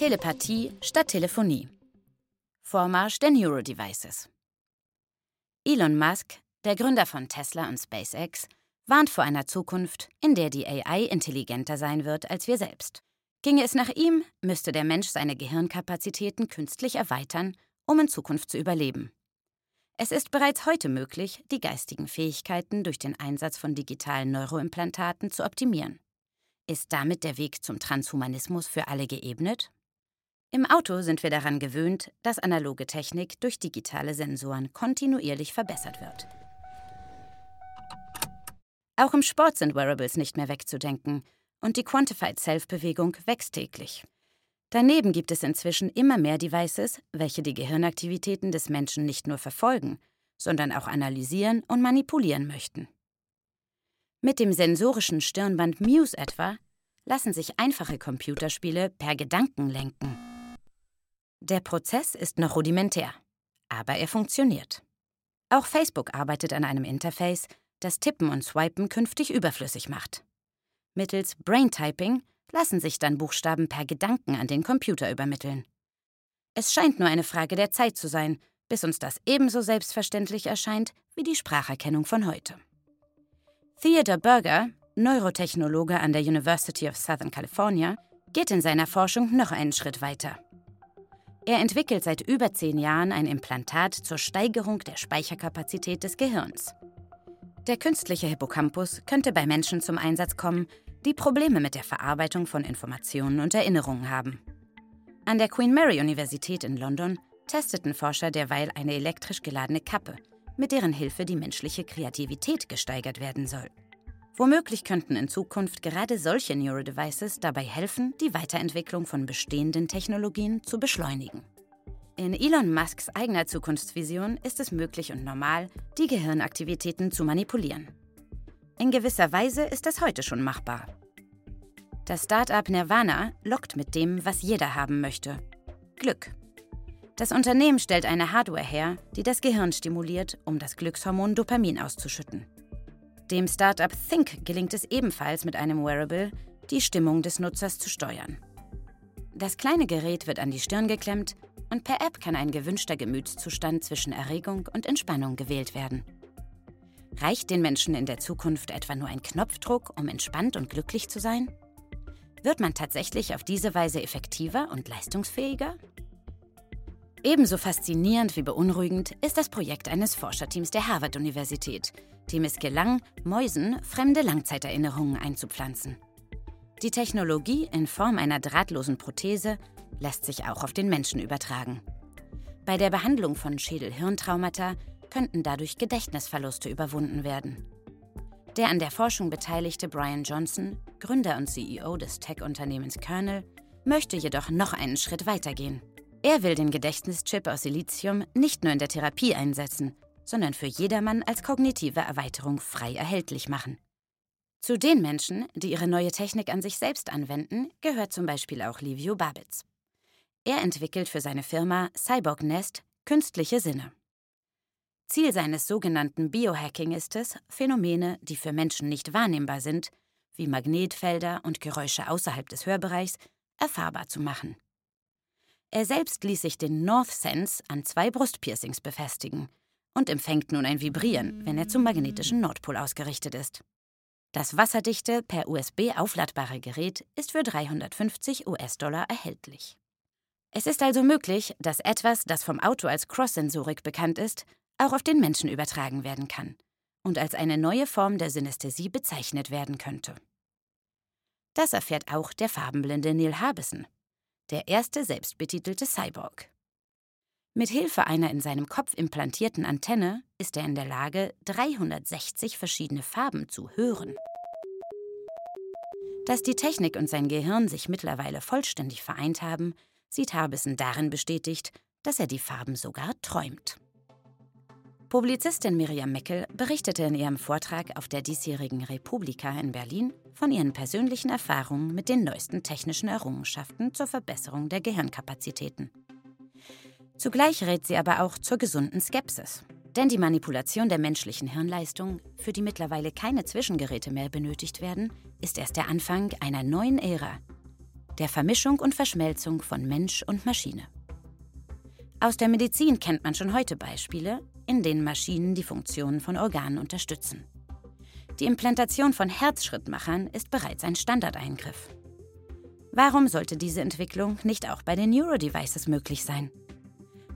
Telepathie statt Telefonie. Vormarsch der Neurodevices. Elon Musk, der Gründer von Tesla und SpaceX, warnt vor einer Zukunft, in der die AI intelligenter sein wird als wir selbst. Ginge es nach ihm, müsste der Mensch seine Gehirnkapazitäten künstlich erweitern, um in Zukunft zu überleben. Es ist bereits heute möglich, die geistigen Fähigkeiten durch den Einsatz von digitalen Neuroimplantaten zu optimieren. Ist damit der Weg zum Transhumanismus für alle geebnet? Im Auto sind wir daran gewöhnt, dass analoge Technik durch digitale Sensoren kontinuierlich verbessert wird. Auch im Sport sind Wearables nicht mehr wegzudenken und die Quantified Self-Bewegung wächst täglich. Daneben gibt es inzwischen immer mehr Devices, welche die Gehirnaktivitäten des Menschen nicht nur verfolgen, sondern auch analysieren und manipulieren möchten. Mit dem sensorischen Stirnband Muse etwa lassen sich einfache Computerspiele per Gedanken lenken. Der Prozess ist noch rudimentär, aber er funktioniert. Auch Facebook arbeitet an einem Interface, das Tippen und Swipen künftig überflüssig macht. Mittels Braintyping lassen sich dann Buchstaben per Gedanken an den Computer übermitteln. Es scheint nur eine Frage der Zeit zu sein, bis uns das ebenso selbstverständlich erscheint wie die Spracherkennung von heute. Theodore Berger, Neurotechnologe an der University of Southern California, geht in seiner Forschung noch einen Schritt weiter. Er entwickelt seit über zehn Jahren ein Implantat zur Steigerung der Speicherkapazität des Gehirns. Der künstliche Hippocampus könnte bei Menschen zum Einsatz kommen, die Probleme mit der Verarbeitung von Informationen und Erinnerungen haben. An der Queen Mary Universität in London testeten Forscher derweil eine elektrisch geladene Kappe, mit deren Hilfe die menschliche Kreativität gesteigert werden soll. Womöglich könnten in Zukunft gerade solche Neurodevices dabei helfen, die Weiterentwicklung von bestehenden Technologien zu beschleunigen. In Elon Musks eigener Zukunftsvision ist es möglich und normal, die Gehirnaktivitäten zu manipulieren. In gewisser Weise ist das heute schon machbar. Das Start-up Nirvana lockt mit dem, was jeder haben möchte: Glück. Das Unternehmen stellt eine Hardware her, die das Gehirn stimuliert, um das Glückshormon Dopamin auszuschütten. Dem Startup Think gelingt es ebenfalls mit einem Wearable, die Stimmung des Nutzers zu steuern. Das kleine Gerät wird an die Stirn geklemmt und per App kann ein gewünschter Gemütszustand zwischen Erregung und Entspannung gewählt werden. Reicht den Menschen in der Zukunft etwa nur ein Knopfdruck, um entspannt und glücklich zu sein? Wird man tatsächlich auf diese Weise effektiver und leistungsfähiger? Ebenso faszinierend wie beunruhigend ist das Projekt eines Forscherteams der Harvard-Universität, dem es gelang, Mäusen fremde Langzeiterinnerungen einzupflanzen. Die Technologie in Form einer drahtlosen Prothese lässt sich auch auf den Menschen übertragen. Bei der Behandlung von Schädel-Hirntraumata könnten dadurch Gedächtnisverluste überwunden werden. Der an der Forschung beteiligte Brian Johnson, Gründer und CEO des Tech-Unternehmens Kernel, möchte jedoch noch einen Schritt weitergehen. Er will den Gedächtnischip aus Silizium nicht nur in der Therapie einsetzen, sondern für jedermann als kognitive Erweiterung frei erhältlich machen. Zu den Menschen, die ihre neue Technik an sich selbst anwenden, gehört zum Beispiel auch Livio Babitz. Er entwickelt für seine Firma Cyborg Nest künstliche Sinne. Ziel seines sogenannten Biohacking ist es, Phänomene, die für Menschen nicht wahrnehmbar sind, wie Magnetfelder und Geräusche außerhalb des Hörbereichs, erfahrbar zu machen. Er selbst ließ sich den North Sense an zwei Brustpiercings befestigen und empfängt nun ein Vibrieren, wenn er zum magnetischen Nordpol ausgerichtet ist. Das wasserdichte, per USB aufladbare Gerät ist für 350 US-Dollar erhältlich. Es ist also möglich, dass etwas, das vom Auto als Cross-Sensorik bekannt ist, auch auf den Menschen übertragen werden kann und als eine neue Form der Synästhesie bezeichnet werden könnte. Das erfährt auch der farbenblinde Neil Harbison der erste selbstbetitelte Cyborg. Mit Hilfe einer in seinem Kopf implantierten Antenne ist er in der Lage, 360 verschiedene Farben zu hören. Dass die Technik und sein Gehirn sich mittlerweile vollständig vereint haben, sieht Harbison darin bestätigt, dass er die Farben sogar träumt. Publizistin Miriam Meckel berichtete in ihrem Vortrag auf der diesjährigen Republika in Berlin von ihren persönlichen Erfahrungen mit den neuesten technischen Errungenschaften zur Verbesserung der Gehirnkapazitäten. Zugleich rät sie aber auch zur gesunden Skepsis. Denn die Manipulation der menschlichen Hirnleistung, für die mittlerweile keine Zwischengeräte mehr benötigt werden, ist erst der Anfang einer neuen Ära. der Vermischung und Verschmelzung von Mensch und Maschine. Aus der Medizin kennt man schon heute Beispiele, in denen Maschinen die Funktionen von Organen unterstützen. Die Implantation von Herzschrittmachern ist bereits ein Standardeingriff. Warum sollte diese Entwicklung nicht auch bei den Neurodevices möglich sein?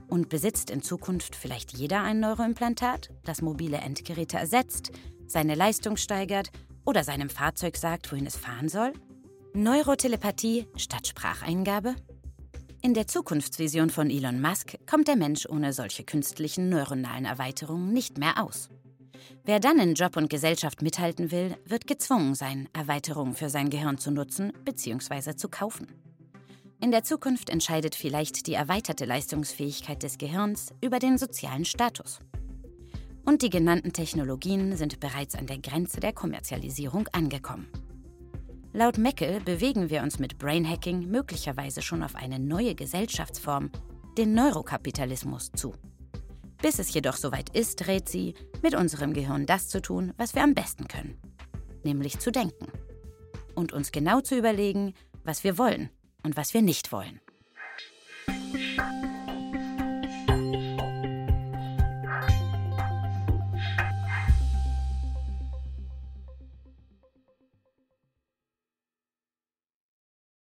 Und besitzt in Zukunft vielleicht jeder ein Neuroimplantat, das mobile Endgeräte ersetzt, seine Leistung steigert oder seinem Fahrzeug sagt, wohin es fahren soll? Neurotelepathie statt Spracheingabe? In der Zukunftsvision von Elon Musk kommt der Mensch ohne solche künstlichen neuronalen Erweiterungen nicht mehr aus. Wer dann in Job und Gesellschaft mithalten will, wird gezwungen sein, Erweiterungen für sein Gehirn zu nutzen bzw. zu kaufen. In der Zukunft entscheidet vielleicht die erweiterte Leistungsfähigkeit des Gehirns über den sozialen Status. Und die genannten Technologien sind bereits an der Grenze der Kommerzialisierung angekommen. Laut Meckel bewegen wir uns mit Brainhacking möglicherweise schon auf eine neue Gesellschaftsform, den Neurokapitalismus, zu. Bis es jedoch soweit ist, rät sie, mit unserem Gehirn das zu tun, was wir am besten können, nämlich zu denken. Und uns genau zu überlegen, was wir wollen und was wir nicht wollen.